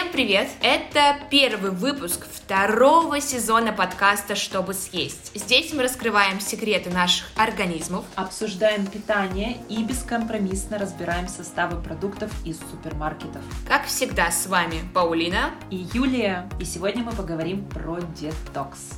Всем привет! Это первый выпуск второго сезона подкаста «Чтобы съесть». Здесь мы раскрываем секреты наших организмов, обсуждаем питание и бескомпромиссно разбираем составы продуктов из супермаркетов. Как всегда, с вами Паулина и Юлия. И сегодня мы поговорим про детокс.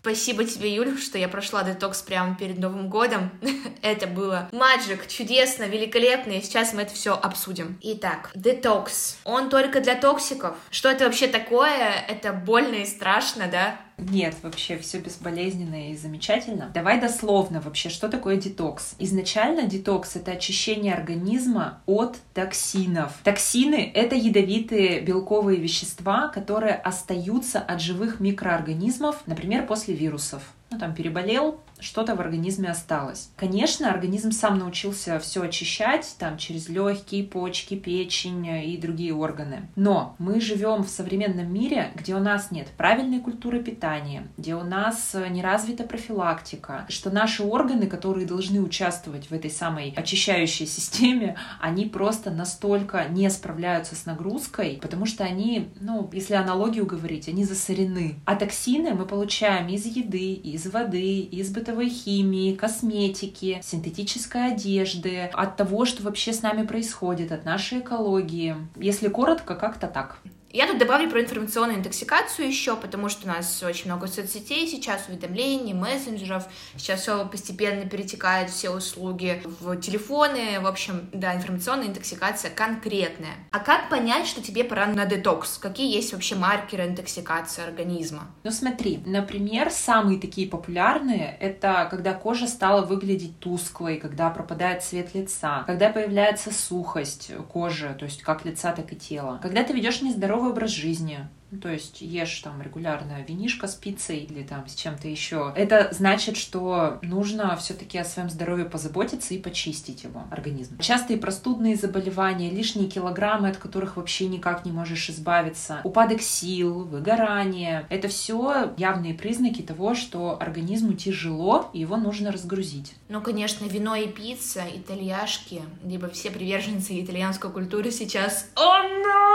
Спасибо тебе, Юля, что я прошла детокс прямо перед Новым годом. это было маджик, чудесно, великолепно, и сейчас мы это все обсудим. Итак, детокс. Он только для токсиков. Что это вообще такое? Это больно и страшно, да? Нет, вообще все безболезненно и замечательно. Давай дословно вообще, что такое детокс? Изначально детокс — это очищение организма от токсинов. Токсины — это ядовитые белковые вещества, которые остаются от живых микроорганизмов, например, после вирусов ну, там, переболел, что-то в организме осталось. Конечно, организм сам научился все очищать, там, через легкие, почки, печень и другие органы. Но мы живем в современном мире, где у нас нет правильной культуры питания, где у нас не развита профилактика, что наши органы, которые должны участвовать в этой самой очищающей системе, они просто настолько не справляются с нагрузкой, потому что они, ну, если аналогию говорить, они засорены. А токсины мы получаем из еды, из воды, из бытовой химии, косметики, синтетической одежды, от того, что вообще с нами происходит, от нашей экологии. Если коротко, как-то так. Я тут добавлю про информационную интоксикацию еще, потому что у нас очень много соцсетей сейчас, уведомлений, мессенджеров. Сейчас все постепенно перетекает, все услуги в телефоны. В общем, да, информационная интоксикация конкретная. А как понять, что тебе пора на детокс? Какие есть вообще маркеры интоксикации организма? Ну смотри, например, самые такие популярные — это когда кожа стала выглядеть тусклой, когда пропадает цвет лица, когда появляется сухость кожи, то есть как лица, так и тела. Когда ты ведешь нездоровый здоровый образ жизни, ну, то есть ешь там регулярно винишко с пиццей или там с чем-то еще. Это значит, что нужно все-таки о своем здоровье позаботиться и почистить его организм. Частые простудные заболевания, лишние килограммы, от которых вообще никак не можешь избавиться, упадок сил, выгорание. Это все явные признаки того, что организму тяжело, и его нужно разгрузить. Ну, конечно, вино и пицца, итальяшки, либо все приверженцы итальянской культуры сейчас «Oh no!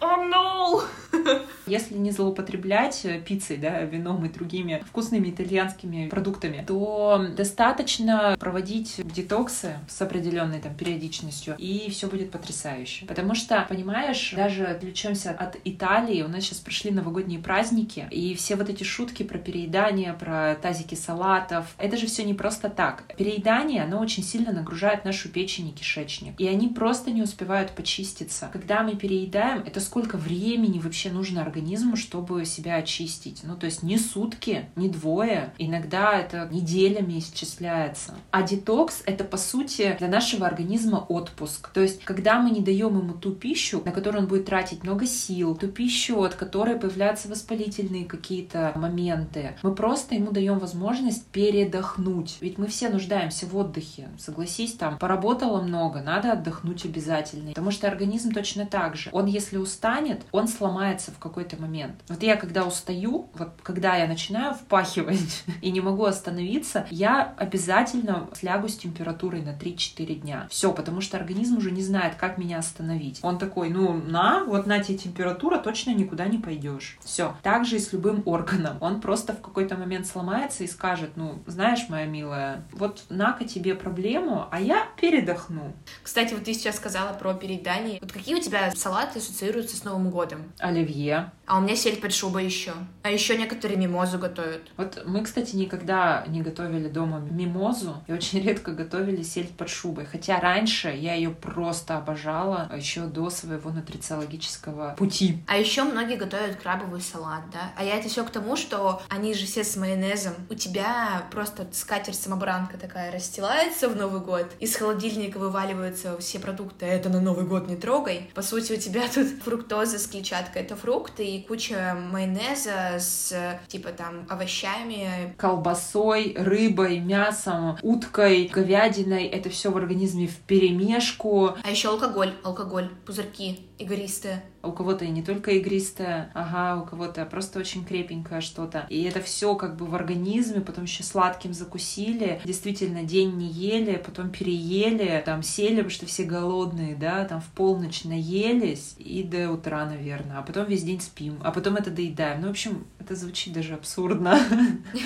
Oh no!» Если не злоупотреблять э, пиццей, да, вином и другими вкусными итальянскими продуктами, то достаточно проводить детоксы с определенной там периодичностью, и все будет потрясающе. Потому что, понимаешь, даже отвлечемся от Италии, у нас сейчас пришли новогодние праздники, и все вот эти шутки про переедание, про тазики салатов, это же все не просто так. Переедание, оно очень сильно нагружает нашу печень и кишечник, и они просто не успевают почиститься. Когда мы переедаем, это сколько времени вообще нужно организму, чтобы себя очистить. Ну, то есть не сутки, не двое, иногда это неделями исчисляется. А детокс — это, по сути, для нашего организма отпуск. То есть, когда мы не даем ему ту пищу, на которую он будет тратить много сил, ту пищу, от которой появляются воспалительные какие-то моменты, мы просто ему даем возможность передохнуть. Ведь мы все нуждаемся в отдыхе. Согласись, там, поработала много, надо отдохнуть обязательно. Потому что организм точно так же. Он, если устанет, он сломается в какой-то момент. Вот я когда устаю, вот когда я начинаю впахивать и не могу остановиться, я обязательно слягу с температурой на 3-4 дня. Все, потому что организм уже не знает, как меня остановить. Он такой, ну, на, вот на тебе температура, точно никуда не пойдешь. Все. Так же и с любым органом. Он просто в какой-то момент сломается и скажет, ну, знаешь, моя милая, вот на-ка тебе проблему, а я передохну. Кстати, вот ты сейчас сказала про переедание. Вот какие у тебя салаты ассоциируются с Новым годом? Оливье, а у меня сель под шубой еще. А еще некоторые мимозу готовят. Вот мы, кстати, никогда не готовили дома мимозу и очень редко готовили сель под шубой. Хотя раньше я ее просто обожала еще до своего нутрициологического пути. А еще многие готовят крабовый салат, да? А я это все к тому, что они же все с майонезом. У тебя просто скатерть-самобранка такая расстилается в Новый год, из холодильника вываливаются все продукты, а это на Новый год не трогай. По сути, у тебя тут фруктоза с клетчаткой, это фрукт, фрукты и куча майонеза с типа там овощами. Колбасой, рыбой, мясом, уткой, говядиной. Это все в организме в перемешку. А еще алкоголь, алкоголь, пузырьки игристые. У кого-то и не только игристое, ага, у кого-то просто очень крепенькое что-то. И это все как бы в организме, потом еще сладким закусили, действительно день не ели, потом переели, там сели, потому что все голодные, да, там в полночь наелись и до утра, наверное, а потом весь день спим, а потом это доедаем. Ну, в общем, это звучит даже абсурдно.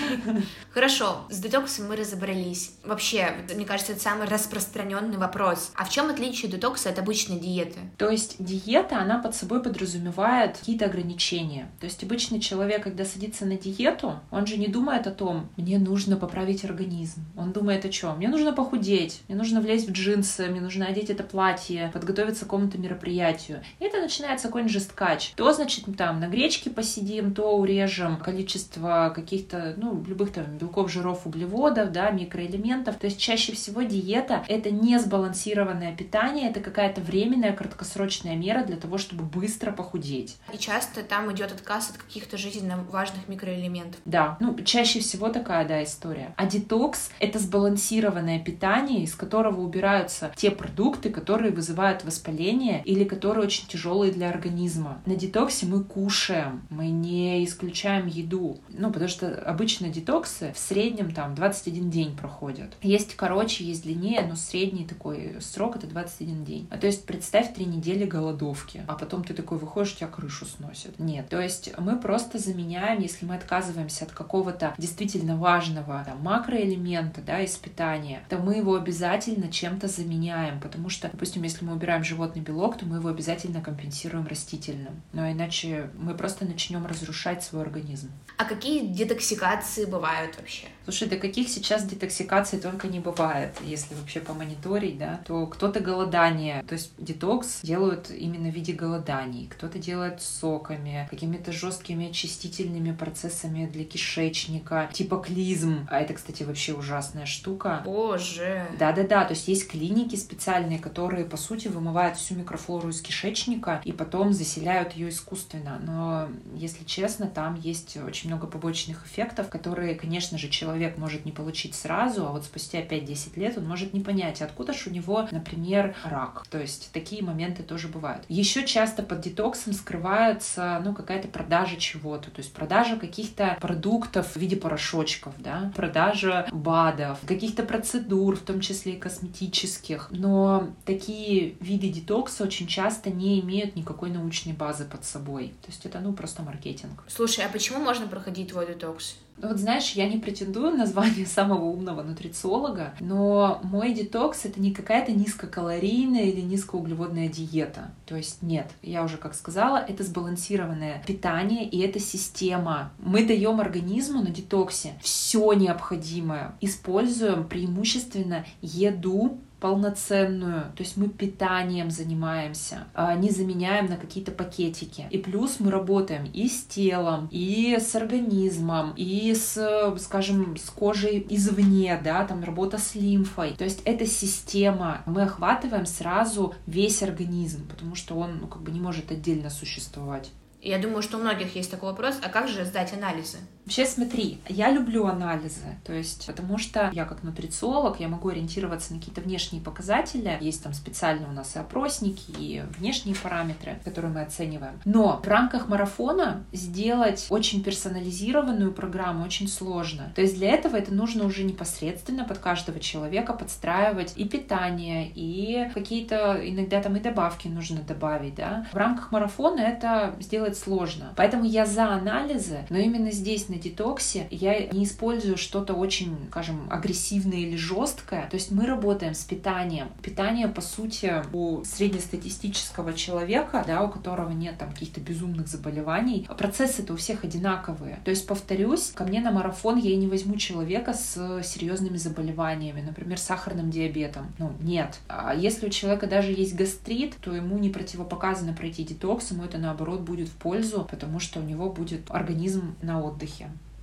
Хорошо, с детоксом мы разобрались. Вообще, мне кажется, это самый распространенный вопрос. А в чем отличие детокса от обычной диеты? То есть диета, она под собой подразумевает какие-то ограничения. То есть обычный человек, когда садится на диету, он же не думает о том, мне нужно поправить организм. Он думает о чем? Мне нужно похудеть, мне нужно влезть в джинсы, мне нужно одеть это платье, подготовиться к какому-то мероприятию. И это начинается какой-нибудь жесткач. То, значит, там на гречке посидим, то урежем количество каких-то, ну, любых там белков, жиров, углеводов, да, микроэлементов. То есть чаще всего диета — это не сбалансированное питание, это какая-то временная, краткосрочная мера для того, чтобы быстро похудеть. И часто там идет отказ от каких-то жизненно важных микроэлементов. Да, ну, чаще всего такая, да, история. А детокс — это сбалансированное питание, из которого убираются те продукты, которые вызывают воспаление или которые очень тяжелые для организма. На детоксе мы кушаем, мы не исключаем еду. Ну, потому что обычно детоксы в среднем там 21 день проходят. Есть короче, есть длиннее, но средний такой срок это 21 день. А то есть представь три недели голодовки, а потом ты такой выходишь, тебя крышу сносит. Нет. То есть мы просто заменяем, если мы отказываемся от какого-то действительно важного там, макроэлемента, да, из питания, то мы его обязательно чем-то заменяем, потому что, допустим, если мы убираем животный белок, то мы его обязательно компенсируем растительным. Но иначе мы просто начнем разрушать свой организм. А какие детоксикации бывают вообще? Слушай, да каких сейчас детоксикаций только не бывает, если вообще помониторить, да, то кто-то голодание, то есть детокс делают именно в виде голоданий, кто-то делает соками, какими-то жесткими очистительными процессами для кишечника, типа клизм, а это, кстати, вообще ужасная штука. Боже. Да-да-да, то есть есть клиники специальные, которые, по сути, вымывают всю микрофлору из кишечника и потом заселяют ее искусственно, но, если честно, там есть очень много побочных эффектов, которые, конечно же, человек может не получить сразу, а вот спустя 5-10 лет он может не понять, откуда же у него, например, рак. То есть такие моменты тоже бывают. Еще часто под детоксом скрывается, ну, какая-то продажа чего-то, то есть продажа каких-то продуктов в виде порошочков, да, продажа БАДов, каких-то процедур, в том числе и косметических. Но такие виды детокса очень часто не имеют никакой научной базы под собой. То есть это, ну, просто маркетинг. Слушай, а почему можно проходить твой детокс? Ну вот знаешь, я не претендую на звание самого умного нутрициолога, но мой детокс это не какая-то низкокалорийная или низкоуглеводная диета. То есть нет, я уже как сказала, это сбалансированное питание и это система. Мы даем организму на детоксе все необходимое, используем преимущественно еду, полноценную, то есть мы питанием занимаемся, а не заменяем на какие-то пакетики. И плюс мы работаем и с телом, и с организмом, и с, скажем, с кожей извне, да, там работа с лимфой. То есть это система. Мы охватываем сразу весь организм, потому что он ну, как бы не может отдельно существовать. Я думаю, что у многих есть такой вопрос, а как же сдать анализы? Вообще смотри, я люблю анализы, то есть потому что я как нутрициолог, я могу ориентироваться на какие-то внешние показатели, есть там специально у нас и опросники, и внешние параметры, которые мы оцениваем. Но в рамках марафона сделать очень персонализированную программу очень сложно. То есть для этого это нужно уже непосредственно под каждого человека подстраивать и питание, и какие-то иногда там и добавки нужно добавить, да. В рамках марафона это сделать сложно. Поэтому я за анализы, но именно здесь на детоксе я не использую что-то очень, скажем, агрессивное или жесткое. То есть мы работаем с питанием. Питание, по сути, у среднестатистического человека, да, у которого нет там каких-то безумных заболеваний, процессы-то у всех одинаковые. То есть, повторюсь, ко мне на марафон я и не возьму человека с серьезными заболеваниями, например, сахарным диабетом. Ну, нет. А если у человека даже есть гастрит, то ему не противопоказано пройти детокс, ему это наоборот будет в пользу, потому что у него будет организм на отдыхе.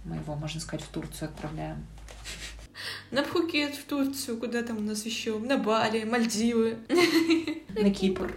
Мы его, можно сказать, в Турцию отправляем. На Пхукет, в Турцию, куда там у нас еще? На Бали, Мальдивы. На Кипр.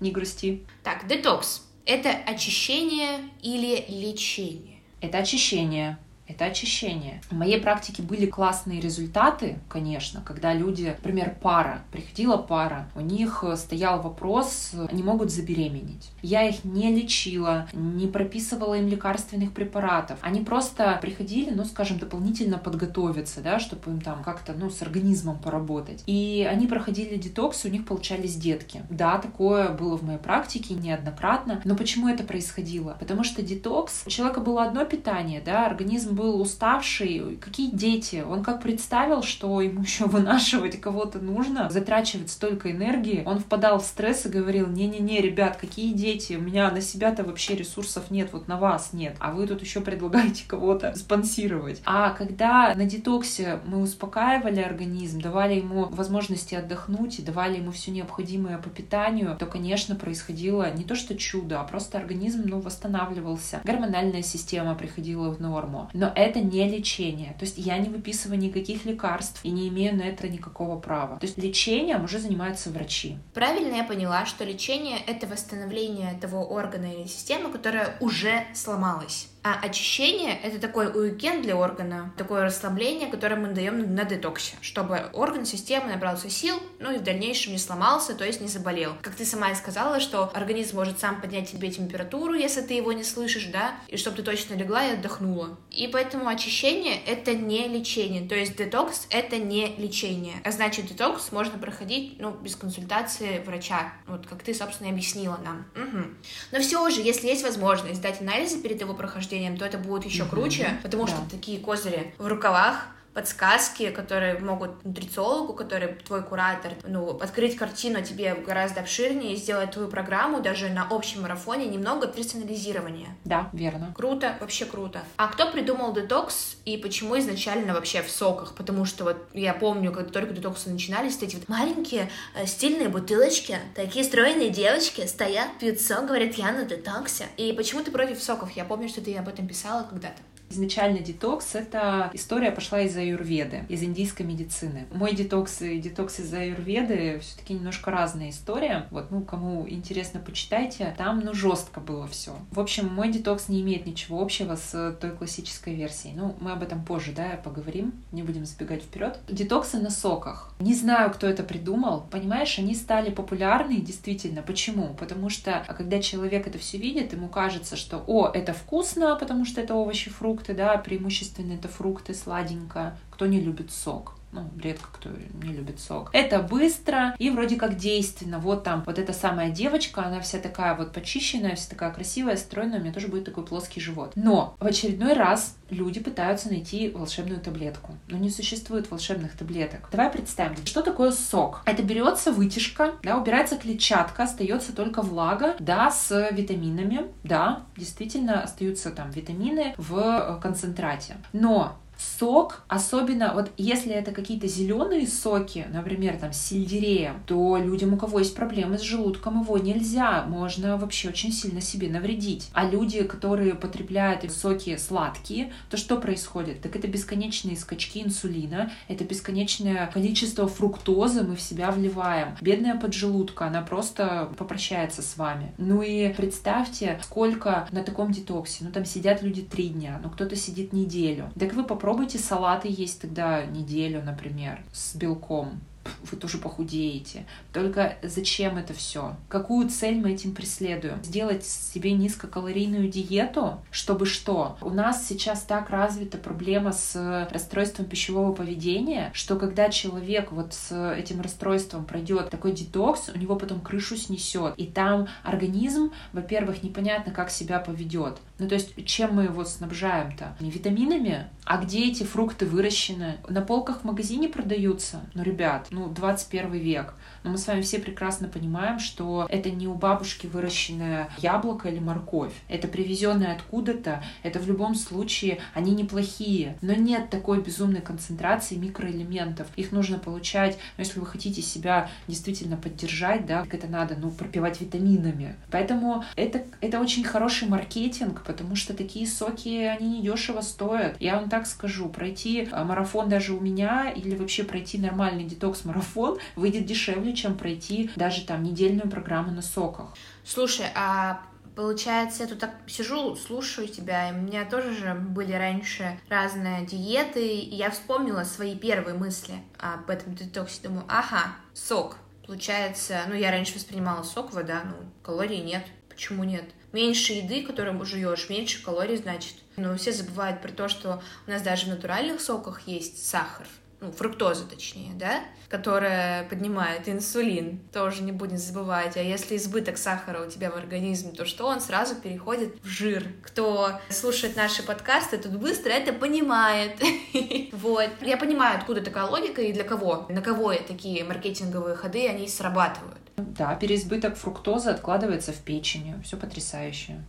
Не грусти. Так, детокс. Это очищение или лечение? Это очищение. Это очищение. В моей практике были классные результаты, конечно, когда люди, например, пара, приходила пара, у них стоял вопрос, они могут забеременеть. Я их не лечила, не прописывала им лекарственных препаратов. Они просто приходили, ну, скажем, дополнительно подготовиться, да, чтобы им там как-то, ну, с организмом поработать. И они проходили детокс, у них получались детки. Да, такое было в моей практике неоднократно. Но почему это происходило? Потому что детокс, у человека было одно питание, да, организм был уставший. Какие дети? Он как представил, что ему еще вынашивать кого-то нужно, затрачивать столько энергии, он впадал в стресс и говорил, не-не-не, ребят, какие дети? У меня на себя-то вообще ресурсов нет, вот на вас нет. А вы тут еще предлагаете кого-то спонсировать. А когда на детоксе мы успокаивали организм, давали ему возможности отдохнуть и давали ему все необходимое по питанию, то, конечно, происходило не то что чудо, а просто организм ну, восстанавливался. Гормональная система приходила в норму. Но это не лечение. То есть я не выписываю никаких лекарств и не имею на это никакого права. То есть лечением уже занимаются врачи. Правильно я поняла, что лечение — это восстановление того органа или системы, которая уже сломалась. А очищение — это такой уикенд для органа, такое расслабление, которое мы даем на детоксе, чтобы орган, система набрался сил, ну и в дальнейшем не сломался, то есть не заболел. Как ты сама и сказала, что организм может сам поднять тебе температуру, если ты его не слышишь, да, и чтобы ты точно легла и отдохнула. И поэтому очищение — это не лечение, то есть детокс — это не лечение. А значит, детокс можно проходить, ну, без консультации врача, вот как ты, собственно, объяснила нам. Угу. Но все же, если есть возможность сдать анализы перед его прохождением, прохождением, то это будет еще круче, потому что такие козыри в рукавах, подсказки, которые могут нутрициологу, который твой куратор, ну, открыть картину тебе гораздо обширнее и сделать твою программу даже на общем марафоне немного персонализирования. Да, верно. Круто, вообще круто. А кто придумал детокс и почему изначально вообще в соках? Потому что вот я помню, когда только детоксы начинались, эти вот маленькие э, стильные бутылочки, такие стройные девочки стоят, пьют сок, говорят, я на детоксе. И почему ты против соков? Я помню, что ты об этом писала когда-то. Изначально детокс — это история пошла из аюрведы, из индийской медицины. Мой детокс и детокс из аюрведы все таки немножко разная история. Вот, ну, кому интересно, почитайте. Там, ну, жестко было все. В общем, мой детокс не имеет ничего общего с той классической версией. Ну, мы об этом позже, да, поговорим. Не будем забегать вперед. Детоксы на соках. Не знаю, кто это придумал. Понимаешь, они стали популярны действительно. Почему? Потому что, когда человек это все видит, ему кажется, что, о, это вкусно, потому что это овощи, фрукты, фрукты, да, преимущественно это фрукты, сладенько. Кто не любит сок? Ну, редко кто не любит сок. Это быстро и вроде как действенно. Вот там вот эта самая девочка, она вся такая вот почищенная, вся такая красивая, стройная, у меня тоже будет такой плоский живот. Но в очередной раз люди пытаются найти волшебную таблетку. Но не существует волшебных таблеток. Давай представим, что такое сок. Это берется вытяжка, да, убирается клетчатка, остается только влага, да, с витаминами, да, действительно остаются там витамины в э, концентрате. Но сок, особенно вот если это какие-то зеленые соки, например, там с сельдереем, то людям, у кого есть проблемы с желудком, его нельзя, можно вообще очень сильно себе навредить. А люди, которые потребляют соки сладкие, то что происходит? Так это бесконечные скачки инсулина, это бесконечное количество фруктозы мы в себя вливаем. Бедная поджелудка, она просто попрощается с вами. Ну и представьте, сколько на таком детоксе, ну там сидят люди три дня, ну кто-то сидит неделю. Так вы попробуйте попробуйте салаты есть тогда неделю, например, с белком вы тоже похудеете. Только зачем это все? Какую цель мы этим преследуем? Сделать себе низкокалорийную диету, чтобы что? У нас сейчас так развита проблема с расстройством пищевого поведения, что когда человек вот с этим расстройством пройдет такой детокс, у него потом крышу снесет. И там организм, во-первых, непонятно, как себя поведет. Ну, то есть, чем мы его снабжаем-то? Не витаминами? А где эти фрукты выращены? На полках в магазине продаются? Ну, ребят, ну, 21 век. Но мы с вами все прекрасно понимаем, что это не у бабушки выращенное яблоко или морковь. Это привезенное откуда-то. Это в любом случае они неплохие. Но нет такой безумной концентрации микроэлементов. Их нужно получать, ну, если вы хотите себя действительно поддержать, да, как это надо, ну, пропивать витаминами. Поэтому это, это очень хороший маркетинг, потому что такие соки, они недешево стоят. Я вам так скажу, пройти а, марафон даже у меня или вообще пройти нормальный детокс-марафон выйдет дешевле, чем пройти даже там недельную программу на соках. Слушай, а Получается, я тут так сижу, слушаю тебя, и у меня тоже же были раньше разные диеты, и я вспомнила свои первые мысли об этом детоксе. Думаю, ага, сок. Получается, ну, я раньше воспринимала сок, вода, ну, калорий нет. Почему нет? Меньше еды, которую жуешь, меньше калорий, значит. Но все забывают про то, что у нас даже в натуральных соках есть сахар ну, фруктоза точнее, да, которая поднимает инсулин, тоже не будем забывать. А если избыток сахара у тебя в организме, то что он сразу переходит в жир. Кто слушает наши подкасты, тут быстро это понимает. Вот. Я понимаю, откуда такая логика и для кого. На кого такие маркетинговые ходы, они срабатывают. Да, переизбыток фруктозы откладывается в печени. Все потрясающе.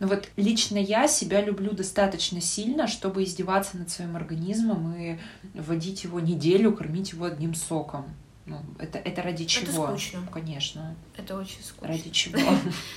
Но вот лично я себя люблю достаточно сильно, чтобы издеваться над своим организмом и вводить его неделю, кормить его одним соком. Ну, это, это ради чего? Это скучно. Конечно. Это очень скучно. Ради чего?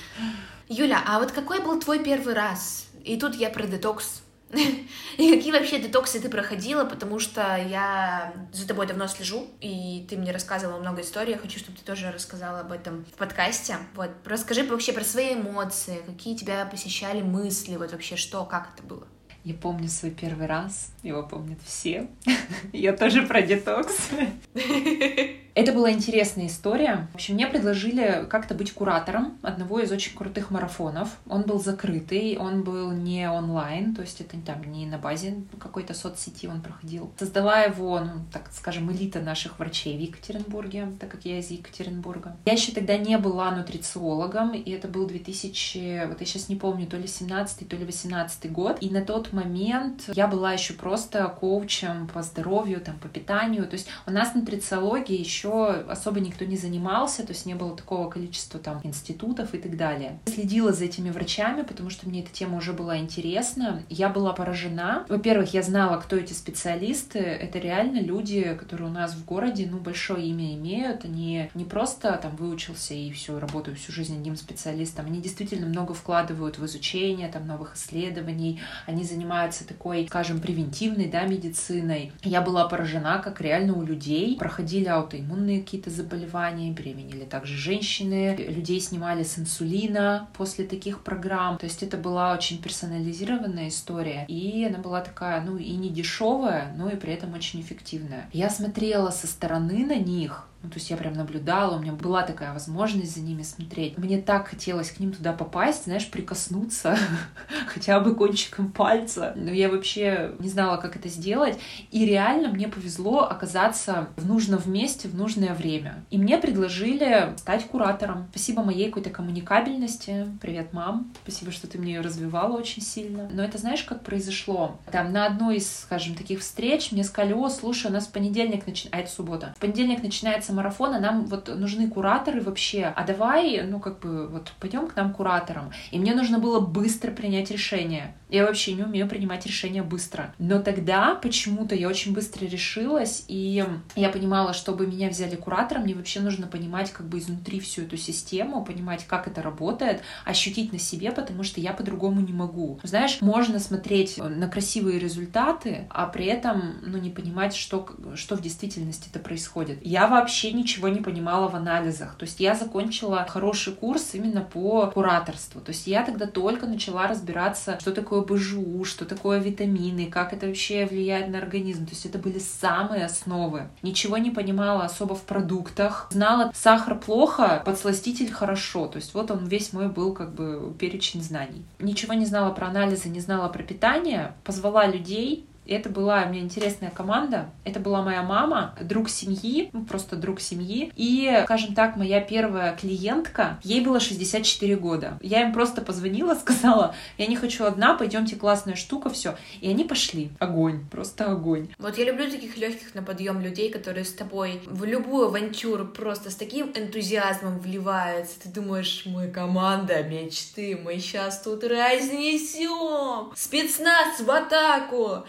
Юля, а вот какой был твой первый раз? И тут я про детокс И какие вообще детоксы ты проходила, потому что я за тобой давно слежу, и ты мне рассказывала много историй, я хочу, чтобы ты тоже рассказала об этом в подкасте. Вот, расскажи вообще про свои эмоции, какие тебя посещали мысли, вот вообще что, как это было? Я помню свой первый раз, его помнят все. Я тоже про детокс. Это была интересная история. В общем, мне предложили как-то быть куратором одного из очень крутых марафонов. Он был закрытый, он был не онлайн, то есть это там не на базе какой-то соцсети он проходил. Создала его, ну, так скажем, элита наших врачей в Екатеринбурге, так как я из Екатеринбурга. Я еще тогда не была нутрициологом, и это был 2000, вот я сейчас не помню, то ли 17 то ли 18 год. И на тот момент я была еще просто коучем по здоровью, там, по питанию. То есть у нас нутрициология еще еще особо никто не занимался, то есть не было такого количества там институтов и так далее. Следила за этими врачами, потому что мне эта тема уже была интересна. Я была поражена. Во-первых, я знала, кто эти специалисты. Это реально люди, которые у нас в городе, ну, большое имя имеют. Они не просто там выучился и все, работаю всю жизнь одним специалистом. Они действительно много вкладывают в изучение там новых исследований. Они занимаются такой, скажем, превентивной, да, медициной. Я была поражена, как реально у людей проходили аутоиммунные аутоиммунные какие-то заболевания, беременели также женщины, людей снимали с инсулина после таких программ. То есть это была очень персонализированная история, и она была такая, ну и не дешевая, но и при этом очень эффективная. Я смотрела со стороны на них, ну, то есть я прям наблюдала, у меня была такая возможность за ними смотреть. Мне так хотелось к ним туда попасть, знаешь, прикоснуться хотя бы кончиком пальца. Но я вообще не знала, как это сделать. И реально мне повезло оказаться в нужном месте в нужное время. И мне предложили стать куратором. Спасибо моей какой-то коммуникабельности. Привет, мам. Спасибо, что ты мне ее развивала очень сильно. Но это знаешь, как произошло? Там на одной из, скажем, таких встреч мне сказали, о, слушай, у нас понедельник начинается, а это суббота. В понедельник начинается касается марафона, нам вот нужны кураторы вообще, а давай, ну, как бы, вот пойдем к нам кураторам. И мне нужно было быстро принять решение. Я вообще не умею принимать решения быстро. Но тогда почему-то я очень быстро решилась, и я понимала, чтобы меня взяли куратором, мне вообще нужно понимать как бы изнутри всю эту систему, понимать, как это работает, ощутить на себе, потому что я по-другому не могу. Знаешь, можно смотреть на красивые результаты, а при этом, ну, не понимать, что, что в действительности это происходит. Я вообще вообще ничего не понимала в анализах. То есть я закончила хороший курс именно по кураторству. То есть я тогда только начала разбираться, что такое БЖУ, что такое витамины, как это вообще влияет на организм. То есть это были самые основы. Ничего не понимала особо в продуктах. Знала, сахар плохо, подсластитель хорошо. То есть вот он весь мой был как бы перечень знаний. Ничего не знала про анализы, не знала про питание. Позвала людей, это была у меня интересная команда. Это была моя мама, друг семьи, ну, просто друг семьи. И, скажем так, моя первая клиентка, ей было 64 года. Я им просто позвонила, сказала, я не хочу одна, пойдемте, классная штука, все. И они пошли. Огонь, просто огонь. Вот я люблю таких легких на подъем людей, которые с тобой в любую авантюру просто с таким энтузиазмом вливаются. Ты думаешь, мы команда мечты, мы сейчас тут разнесем. Спецназ в атаку.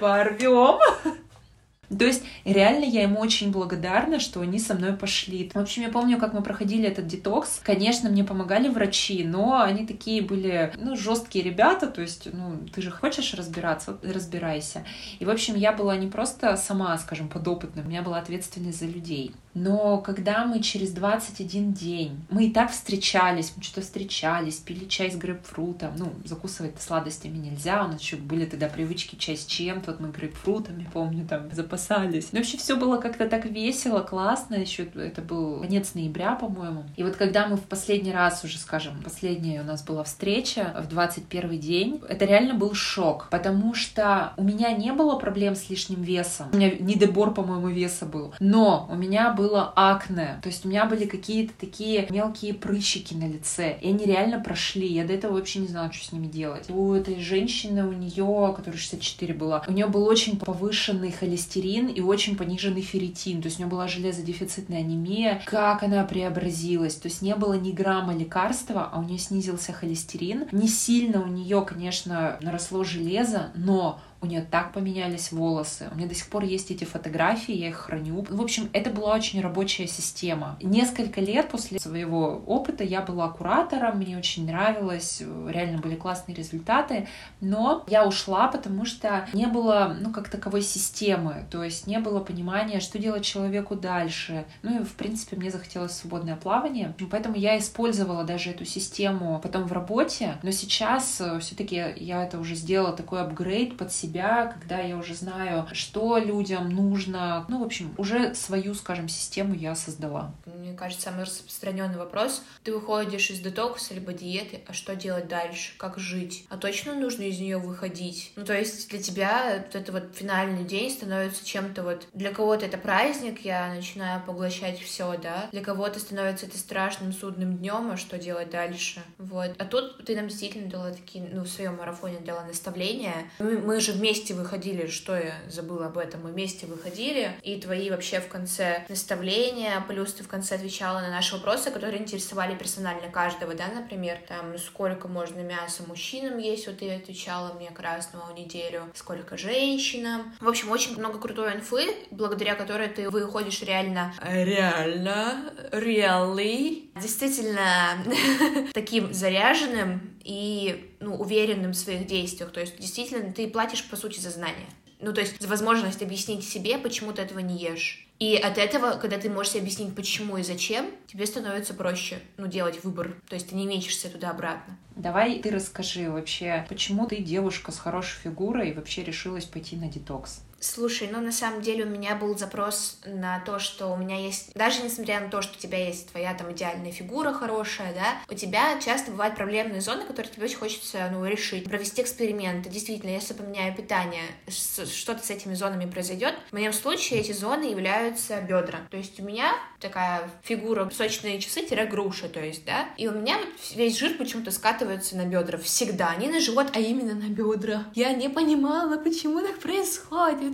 Порвем. То есть реально я ему очень благодарна, что они со мной пошли. В общем, я помню, как мы проходили этот детокс. Конечно, мне помогали врачи, но они такие были, ну, жесткие ребята, то есть, ну, ты же хочешь разбираться, разбирайся. И, в общем, я была не просто сама, скажем, подопытным, у меня была ответственность за людей. Но когда мы через 21 день, мы и так встречались, мы что-то встречались, пили чай с грейпфрутом, ну, закусывать сладостями нельзя, у нас еще были тогда привычки чай с чем-то, вот мы грейпфрутами, помню, там, запасались. Но вообще все было как-то так весело, классно, еще это был конец ноября, по-моему. И вот когда мы в последний раз уже, скажем, последняя у нас была встреча в 21 день, это реально был шок, потому что у меня не было проблем с лишним весом, у меня недобор, по-моему, веса был, но у меня был было акне. То есть у меня были какие-то такие мелкие прыщики на лице. И они реально прошли. Я до этого вообще не знала, что с ними делать. У этой женщины, у нее, которая 64 была, у нее был очень повышенный холестерин и очень пониженный ферритин. То есть у нее была железодефицитная анемия. Как она преобразилась. То есть не было ни грамма лекарства, а у нее снизился холестерин. Не сильно у нее, конечно, наросло железо, но у нее так поменялись волосы. У меня до сих пор есть эти фотографии, я их храню. В общем, это была очень рабочая система. Несколько лет после своего опыта я была куратором, мне очень нравилось, реально были классные результаты, но я ушла, потому что не было, ну, как таковой системы, то есть не было понимания, что делать человеку дальше. Ну и, в принципе, мне захотелось свободное плавание, поэтому я использовала даже эту систему потом в работе, но сейчас э, все-таки я это уже сделала такой апгрейд под себя, себя, когда я уже знаю, что людям нужно. Ну, в общем, уже свою, скажем, систему я создала. Мне кажется, самый распространенный вопрос. Ты выходишь из детокса либо диеты, а что делать дальше? Как жить? А точно нужно из нее выходить? Ну, то есть для тебя вот это вот финальный день становится чем-то вот... Для кого-то это праздник, я начинаю поглощать все, да? Для кого-то становится это страшным судным днем, а что делать дальше? Вот. А тут ты нам действительно дала такие, ну, в своем марафоне дала наставления. Мы, мы же вместе выходили, что я забыла об этом, мы вместе выходили, и твои вообще в конце наставления, плюс ты в конце отвечала на наши вопросы, которые интересовали персонально каждого, да, например, там, сколько можно мяса мужчинам есть, вот ты отвечала мне красного в неделю, сколько женщинам. В общем, очень много крутой инфы, благодаря которой ты выходишь реально, реально, really, действительно таким заряженным и ну, уверенным в своих действиях. То есть, действительно, ты платишь, по сути, за знания. Ну, то есть, за возможность объяснить себе, почему ты этого не ешь. И от этого, когда ты можешь себе объяснить, почему и зачем, тебе становится проще, ну, делать выбор. То есть ты не мечешься туда-обратно. Давай ты расскажи вообще, почему ты девушка с хорошей фигурой вообще решилась пойти на детокс? Слушай, ну на самом деле у меня был запрос на то, что у меня есть, даже несмотря на то, что у тебя есть твоя там идеальная фигура хорошая, да, у тебя часто бывают проблемные зоны, которые тебе очень хочется, ну, решить, провести эксперименты. Действительно, если поменяю питание, что-то с этими зонами произойдет. В моем случае эти зоны являются бедра. То есть у меня такая фигура сочные часы-груша, то есть, да, и у меня весь жир почему-то скатывается на бедра всегда, не на живот, а именно на бедра. Я не понимала, почему так происходит.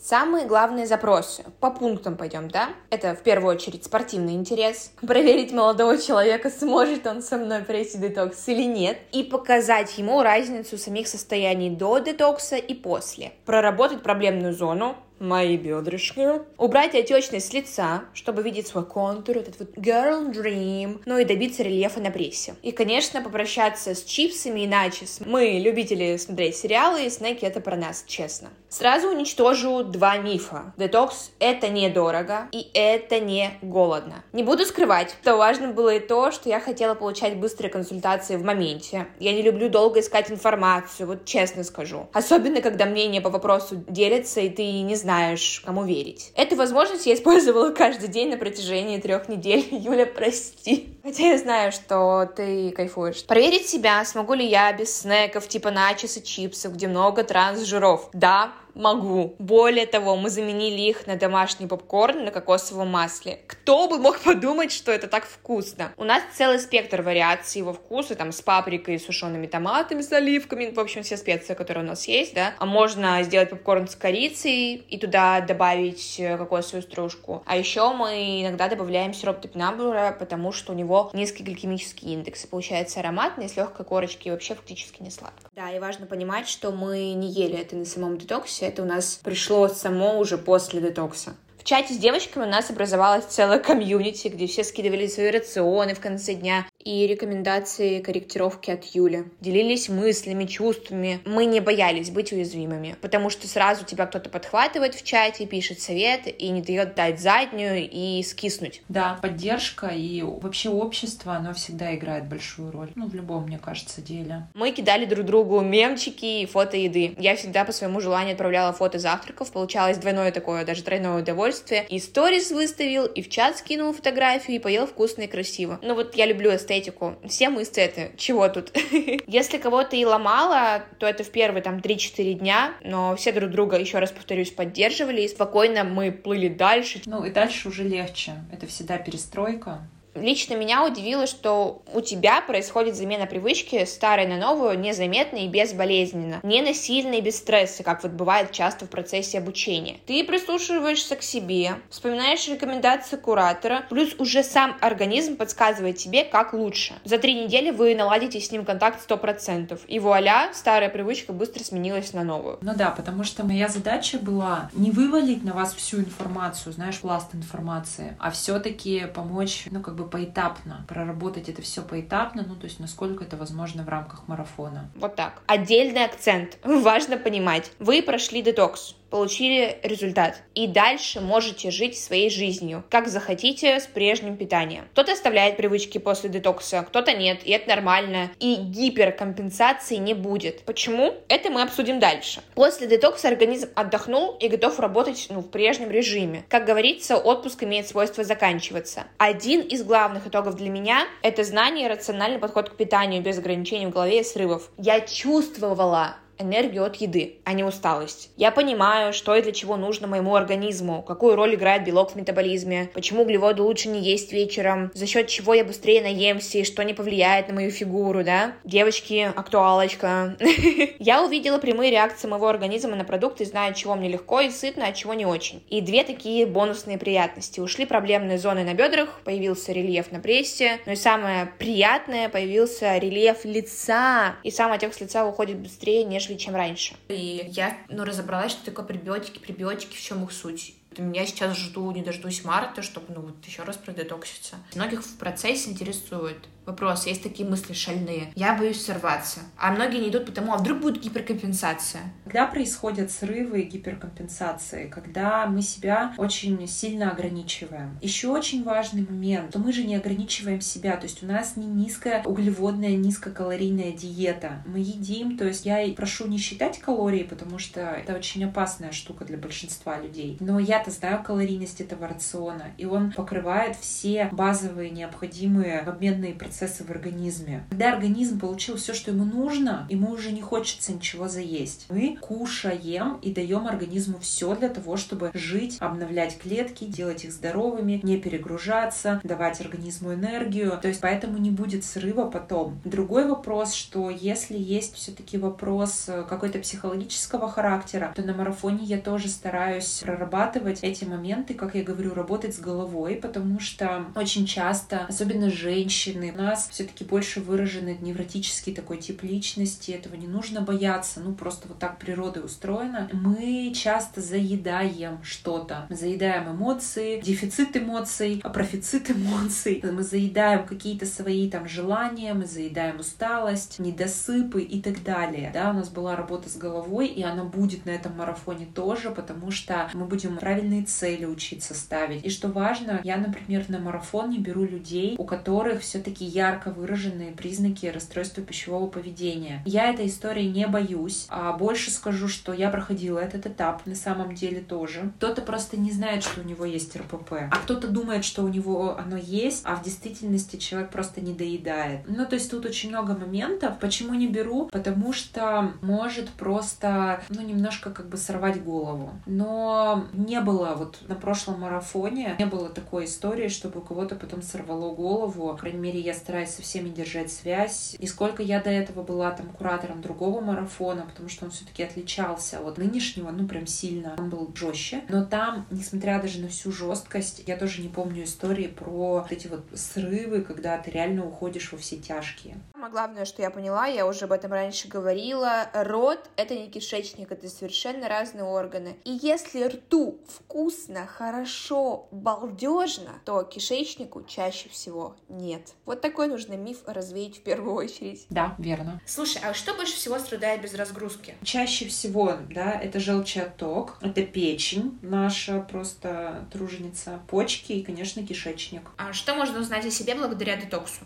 Самые главные запросы. По пунктам пойдем, да? Это в первую очередь спортивный интерес. Проверить молодого человека, сможет он со мной пройти детокс или нет. И показать ему разницу самих состояний до детокса и после. Проработать проблемную зону, мои бедрышки, убрать отечность с лица, чтобы видеть свой контур, этот вот girl dream, ну и добиться рельефа на прессе. И, конечно, попрощаться с чипсами и начес. Мы любители смотреть сериалы, и снеки это про нас, честно. Сразу уничтожу два мифа. Детокс — это недорого, и это не голодно. Не буду скрывать, что важно было и то, что я хотела получать быстрые консультации в моменте. Я не люблю долго искать информацию, вот честно скажу. Особенно, когда мнение по вопросу делятся, и ты не знаешь, кому верить. Эту возможность я использовала каждый день на протяжении трех недель. Юля, прости. Хотя я знаю, что ты кайфуешь. Проверить себя, смогу ли я без снеков типа начос и чипсов, где много трансжиров. Да, могу. Более того, мы заменили их на домашний попкорн на кокосовом масле. Кто бы мог подумать, что это так вкусно? У нас целый спектр вариаций его вкуса, там, с паприкой, сушеными томатами, с оливками, в общем, все специи, которые у нас есть, да. А можно сделать попкорн с корицей и туда добавить э, кокосовую стружку. А еще мы иногда добавляем сироп топинамбура, потому что у него низкий гликемический индекс. Получается ароматный, с легкой корочки и вообще фактически не сладко. Да, и важно понимать, что мы не ели это на самом детоксе, это у нас пришло само уже после детокса чате с девочками у нас образовалась целая комьюнити, где все скидывали свои рационы в конце дня и рекомендации корректировки от Юли. Делились мыслями, чувствами. Мы не боялись быть уязвимыми, потому что сразу тебя кто-то подхватывает в чате, пишет совет и не дает дать заднюю и скиснуть. Да, поддержка и вообще общество, оно всегда играет большую роль. Ну, в любом, мне кажется, деле. Мы кидали друг другу мемчики и фото еды. Я всегда по своему желанию отправляла фото завтраков. Получалось двойное такое, даже тройное удовольствие. И сторис выставил, и в чат скинул фотографию, и поел вкусно и красиво. Ну вот я люблю эстетику. Все мы эстеты. Чего тут? Если кого-то и ломало, то это в первые там 3-4 дня, но все друг друга, еще раз повторюсь, поддерживали, и спокойно мы плыли дальше. Ну и дальше уже легче. Это всегда перестройка. Лично меня удивило, что у тебя происходит замена привычки старой на новую незаметно и безболезненно, не насильно и без стресса, как вот бывает часто в процессе обучения. Ты прислушиваешься к себе, вспоминаешь рекомендации куратора, плюс уже сам организм подсказывает тебе, как лучше. За три недели вы наладите с ним контакт 100%, и вуаля, старая привычка быстро сменилась на новую. Ну да, потому что моя задача была не вывалить на вас всю информацию, знаешь, пласт информации, а все-таки помочь, ну как бы поэтапно, проработать это все поэтапно, ну, то есть насколько это возможно в рамках марафона. Вот так. Отдельный акцент. Важно понимать. Вы прошли детокс получили результат. И дальше можете жить своей жизнью, как захотите, с прежним питанием. Кто-то оставляет привычки после детокса, кто-то нет, и это нормально. И гиперкомпенсации не будет. Почему? Это мы обсудим дальше. После детокса организм отдохнул и готов работать ну, в прежнем режиме. Как говорится, отпуск имеет свойство заканчиваться. Один из главных итогов для меня — это знание и рациональный подход к питанию без ограничений в голове и срывов. Я чувствовала, энергию от еды, а не усталость. Я понимаю, что и для чего нужно моему организму, какую роль играет белок в метаболизме, почему углеводы лучше не есть вечером, за счет чего я быстрее наемся и что не повлияет на мою фигуру, да? Девочки, актуалочка. Я увидела прямые реакции моего организма на продукты, зная, чего мне легко и сытно, а чего не очень. И две такие бонусные приятности. Ушли проблемные зоны на бедрах, появился рельеф на прессе, но и самое приятное, появился рельеф лица. И сам отек с лица уходит быстрее, нежели нежели чем раньше. И я, ну, разобралась, что такое пребиотики, пребиотики, в чем их суть. Я сейчас жду, не дождусь марта, чтобы, ну, вот еще раз продетокситься. Многих в процессе интересует вопрос, есть такие мысли шальные. Я боюсь сорваться. А многие не идут потому, а вдруг будет гиперкомпенсация? Когда происходят срывы и гиперкомпенсации, когда мы себя очень сильно ограничиваем. Еще очень важный момент, что мы же не ограничиваем себя, то есть у нас не низкая углеводная, низкокалорийная диета. Мы едим, то есть я прошу не считать калории, потому что это очень опасная штука для большинства людей. Но я-то знаю калорийность этого рациона, и он покрывает все базовые необходимые обменные процессы в организме. Когда организм получил все, что ему нужно, ему уже не хочется ничего заесть. Мы кушаем и даем организму все для того, чтобы жить, обновлять клетки, делать их здоровыми, не перегружаться, давать организму энергию. То есть поэтому не будет срыва потом. Другой вопрос, что если есть все-таки вопрос э, какой-то психологического характера, то на марафоне я тоже стараюсь прорабатывать эти моменты, как я говорю, работать с головой, потому что очень часто, особенно женщины, нас все-таки больше выраженный невротический такой тип личности, этого не нужно бояться, ну просто вот так природа устроена. Мы часто заедаем что-то, мы заедаем эмоции, дефицит эмоций, профицит эмоций, мы заедаем какие-то свои там желания, мы заедаем усталость, недосыпы и так далее. Да, у нас была работа с головой, и она будет на этом марафоне тоже, потому что мы будем правильные цели учиться ставить. И что важно, я, например, на марафон не беру людей, у которых все-таки ярко выраженные признаки расстройства пищевого поведения. Я этой истории не боюсь, а больше скажу, что я проходила этот этап на самом деле тоже. Кто-то просто не знает, что у него есть РПП, а кто-то думает, что у него оно есть, а в действительности человек просто не доедает. Ну, то есть тут очень много моментов. Почему не беру? Потому что может просто, ну, немножко как бы сорвать голову. Но не было вот на прошлом марафоне, не было такой истории, чтобы у кого-то потом сорвало голову. По крайней мере, я стараюсь со всеми держать связь. И сколько я до этого была там куратором другого марафона, потому что он все-таки отличался от нынешнего, ну прям сильно. Он был жестче. Но там, несмотря даже на всю жесткость, я тоже не помню истории про вот эти вот срывы, когда ты реально уходишь во все тяжкие. Самое главное, что я поняла, я уже об этом раньше говорила, рот — это не кишечник, это совершенно разные органы. И если рту вкусно, хорошо, балдежно, то кишечнику чаще всего нет. Вот такой нужно миф развеять в первую очередь. Да, верно. Слушай, а что больше всего страдает без разгрузки? Чаще всего, да, это желчеоток, это печень наша просто труженица, почки и, конечно, кишечник. А что можно узнать о себе благодаря детоксу?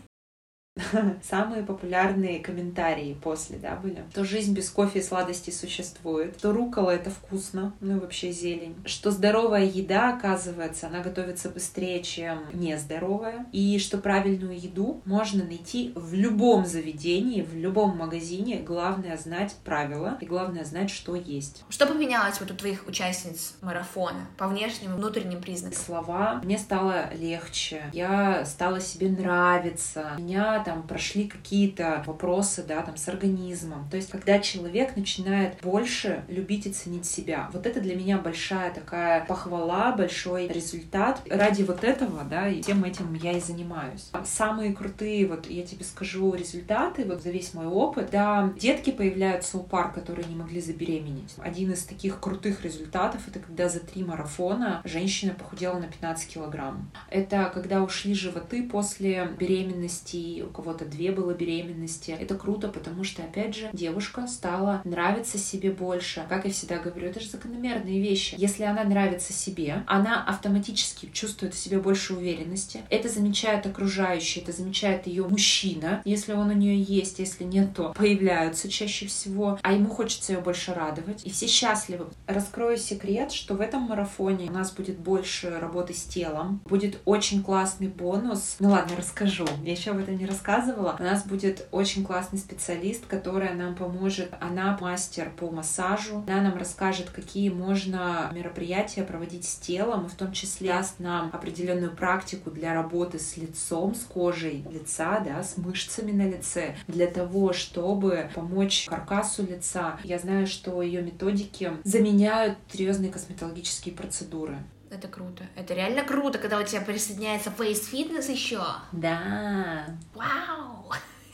Самые популярные комментарии после, да, были. Что жизнь без кофе и сладостей существует, что рукола — это вкусно, ну и вообще зелень. Что здоровая еда, оказывается, она готовится быстрее, чем нездоровая. И что правильную еду можно найти в любом заведении, в любом магазине. Главное знать правила и главное знать, что есть. Что поменялось вот у твоих участниц марафона по внешним и внутренним признакам? Слова. Мне стало легче. Я стала себе нравиться. Меня там прошли какие-то вопросы, да, там с организмом. То есть, когда человек начинает больше любить и ценить себя. Вот это для меня большая такая похвала, большой результат. Ради вот этого, да, и тем этим я и занимаюсь. Самые крутые, вот я тебе скажу, результаты, вот за весь мой опыт, да, детки появляются у пар, которые не могли забеременеть. Один из таких крутых результатов, это когда за три марафона женщина похудела на 15 килограмм. Это когда ушли животы после беременности, кого-то две было беременности. Это круто, потому что, опять же, девушка стала нравиться себе больше. Как я всегда говорю, это же закономерные вещи. Если она нравится себе, она автоматически чувствует в себе больше уверенности. Это замечают окружающие, это замечает ее мужчина, если он у нее есть, если нет, то появляются чаще всего, а ему хочется ее больше радовать. И все счастливы. Раскрою секрет, что в этом марафоне у нас будет больше работы с телом, будет очень классный бонус. Ну ладно, расскажу. Я еще об этом не рассказывала рассказывала, у нас будет очень классный специалист, которая нам поможет. Она мастер по массажу. Она нам расскажет, какие можно мероприятия проводить с телом, и в том числе даст нам определенную практику для работы с лицом, с кожей лица, да, с мышцами на лице, для того, чтобы помочь каркасу лица. Я знаю, что ее методики заменяют серьезные косметологические процедуры. Это круто. Это реально круто, когда у тебя присоединяется Face Fitness еще. Да. Вау!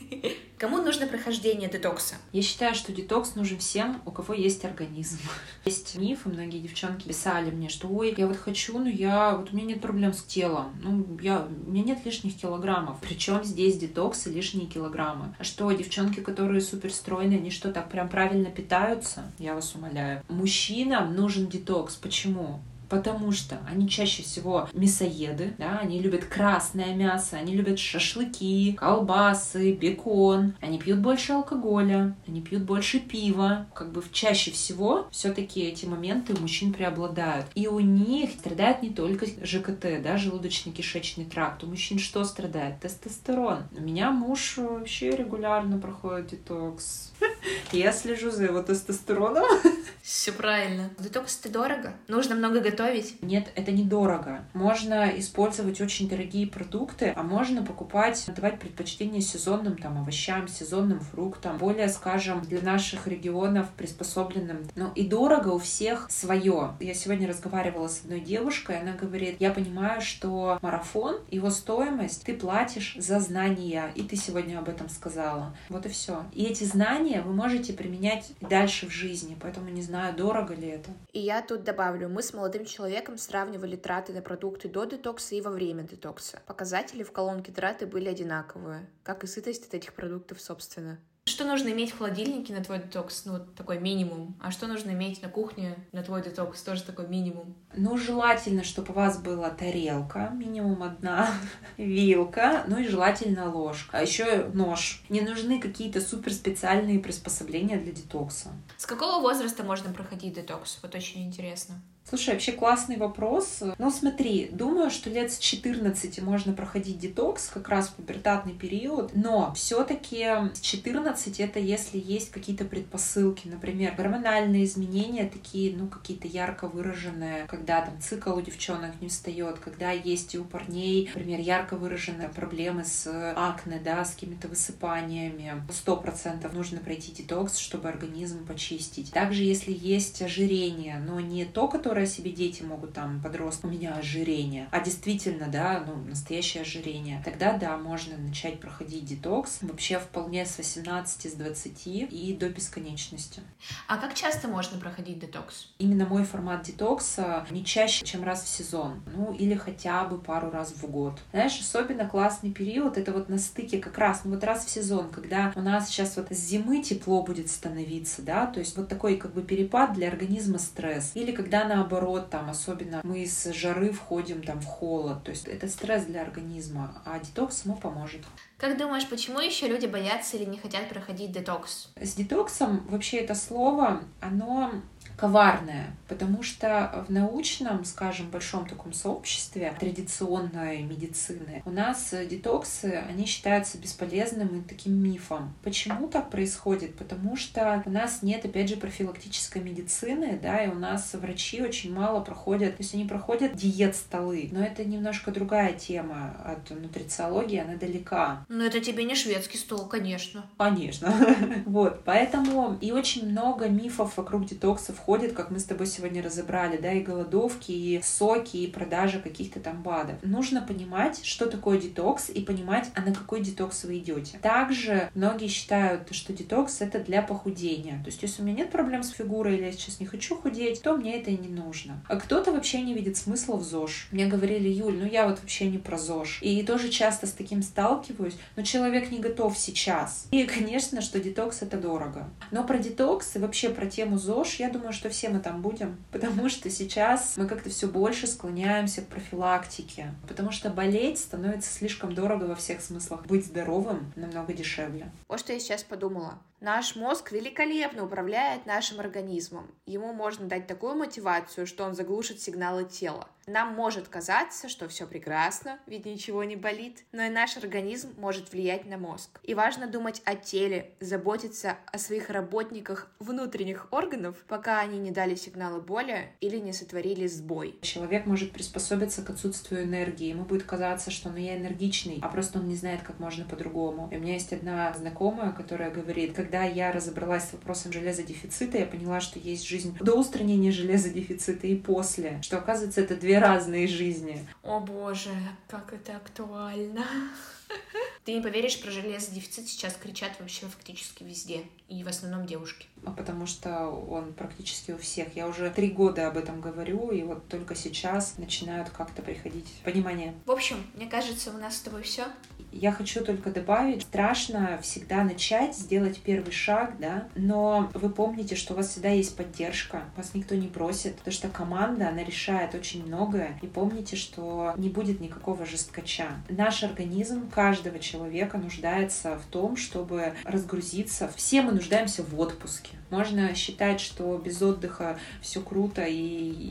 Кому нужно прохождение детокса? Я считаю, что детокс нужен всем, у кого есть организм. Есть мифы, многие девчонки писали мне, что ой, я вот хочу, но я вот у меня нет проблем с телом. Ну, я, у меня нет лишних килограммов. Причем здесь детокс и лишние килограммы. А что, девчонки, которые супер стройные, они что, так прям правильно питаются? Я вас умоляю. Мужчинам нужен детокс. Почему? Потому что они чаще всего мясоеды, да, они любят красное мясо, они любят шашлыки, колбасы, бекон, они пьют больше алкоголя, они пьют больше пива, как бы чаще всего все-таки эти моменты у мужчин преобладают. И у них страдает не только ЖКТ, да, желудочно-кишечный тракт, у мужчин что страдает? Тестостерон. У меня муж вообще регулярно проходит детокс. Я слежу за его тестостероном. Все правильно. Детокс это дорого. Нужно много готовить. Нет, это недорого. Можно использовать очень дорогие продукты, а можно покупать, давать предпочтение сезонным там овощам, сезонным фруктам, более, скажем, для наших регионов приспособленным. Ну и дорого у всех свое. Я сегодня разговаривала с одной девушкой, она говорит, я понимаю, что марафон, его стоимость ты платишь за знания, и ты сегодня об этом сказала. Вот и все. И эти знания вы можете применять дальше в жизни, поэтому не знаю, дорого ли это. И я тут добавлю, мы с молодым человеком сравнивали траты на продукты до детокса и во время детокса. Показатели в колонке траты были одинаковые, как и сытость от этих продуктов, собственно. Что нужно иметь в холодильнике на твой детокс? Ну, вот такой минимум. А что нужно иметь на кухне на твой детокс? Тоже такой минимум. Ну, желательно, чтобы у вас была тарелка, минимум одна, вилка, ну и желательно ложка. А еще нож. Не нужны какие-то супер специальные приспособления для детокса. С какого возраста можно проходить детокс? Вот очень интересно. Слушай, вообще классный вопрос. Ну, смотри, думаю, что лет с 14 можно проходить детокс, как раз пубертатный период, но все-таки с 14 это если есть какие-то предпосылки, например, гормональные изменения такие, ну, какие-то ярко выраженные, когда там цикл у девчонок не встает, когда есть и у парней, например, ярко выраженные проблемы с акне, да, с какими-то высыпаниями. Сто процентов нужно пройти детокс, чтобы организм почистить. Также, если есть ожирение, но не то, которое которое себе дети могут там подростки, у меня ожирение, а действительно, да, ну, настоящее ожирение, тогда, да, можно начать проходить детокс вообще вполне с 18, с 20 и до бесконечности. А как часто можно проходить детокс? Именно мой формат детокса не чаще, чем раз в сезон, ну, или хотя бы пару раз в год. Знаешь, особенно классный период, это вот на стыке как раз, ну, вот раз в сезон, когда у нас сейчас вот с зимы тепло будет становиться, да, то есть вот такой как бы перепад для организма стресс. Или когда на наоборот, там, особенно мы из жары входим там в холод. То есть это стресс для организма, а детокс ему поможет. Как думаешь, почему еще люди боятся или не хотят проходить детокс? С детоксом вообще это слово, оно коварная, потому что в научном, скажем, большом таком сообществе традиционной медицины у нас детоксы, они считаются бесполезным и таким мифом. Почему так происходит? Потому что у нас нет, опять же, профилактической медицины, да, и у нас врачи очень мало проходят, то есть они проходят диет-столы, но это немножко другая тема от нутрициологии, она далека. Но это тебе не шведский стол, конечно. Конечно. Вот, поэтому и очень много мифов вокруг детоксов входит, как мы с тобой сегодня разобрали, да, и голодовки, и соки, и продажа каких-то там БАДов. Нужно понимать, что такое детокс, и понимать, а на какой детокс вы идете. Также многие считают, что детокс это для похудения. То есть, если у меня нет проблем с фигурой, или я сейчас не хочу худеть, то мне это и не нужно. А кто-то вообще не видит смысла в ЗОЖ. Мне говорили, Юль, ну я вот вообще не про ЗОЖ. И тоже часто с таким сталкиваюсь, но человек не готов сейчас. И, конечно, что детокс это дорого. Но про детокс и вообще про тему ЗОЖ, я думаю, что все мы там будем, потому что сейчас мы как-то все больше склоняемся к профилактике, потому что болеть становится слишком дорого во всех смыслах. Быть здоровым намного дешевле. Вот что я сейчас подумала. Наш мозг великолепно управляет нашим организмом. Ему можно дать такую мотивацию, что он заглушит сигналы тела. Нам может казаться, что все прекрасно, ведь ничего не болит, но и наш организм может влиять на мозг. И важно думать о теле, заботиться о своих работниках внутренних органов, пока они не дали сигналы боли или не сотворили сбой. Человек может приспособиться к отсутствию энергии. Ему будет казаться, что ну я энергичный, а просто он не знает, как можно по-другому. И у меня есть одна знакомая, которая говорит, когда я разобралась с вопросом железодефицита, я поняла, что есть жизнь до устранения железодефицита и после. Что, оказывается, это две разные жизни. О боже, как это актуально. Ты не поверишь, про железодефицит сейчас кричат вообще фактически везде. И в основном девушки. А потому что он практически у всех. Я уже три года об этом говорю, и вот только сейчас начинают как-то приходить понимание. В общем, мне кажется, у нас с тобой все. Я хочу только добавить, страшно всегда начать, сделать первый шаг, да, но вы помните, что у вас всегда есть поддержка, вас никто не бросит, потому что команда, она решает очень многое, и помните, что не будет никакого жесткача. Наш организм каждого человека нуждается в том, чтобы разгрузиться. Все мы нуждаемся в отпуске. Можно считать, что без отдыха все круто и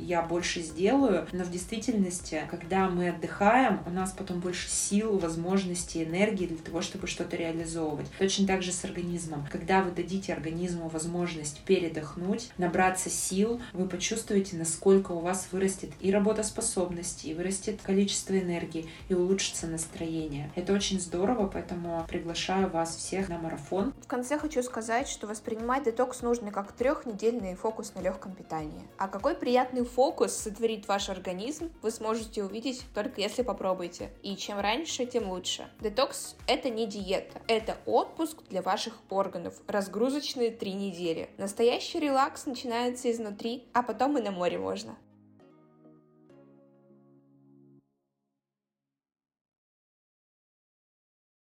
я больше сделаю, но в действительности, когда мы отдыхаем, у нас потом больше сил, возможностей, энергии для того, чтобы что-то реализовывать. Точно так же с организмом. Когда вы дадите организму возможность передохнуть, набраться сил, вы почувствуете, насколько у вас вырастет и работоспособность, и вырастет количество энергии, и улучшится настроение. Это очень здорово, поэтому приглашаю вас всех на марафон. В конце хочу сказать, что воспринимать детокс нужно как трехнедельный фокус на легком питании. А какой приятный фокус сотворит ваш организм, вы сможете увидеть только если попробуете. И чем раньше, тем лучше. Детокс — это не диета, это отпуск для ваших органов, разгрузочные три недели. Настоящий релакс начинается изнутри, а потом и на море можно.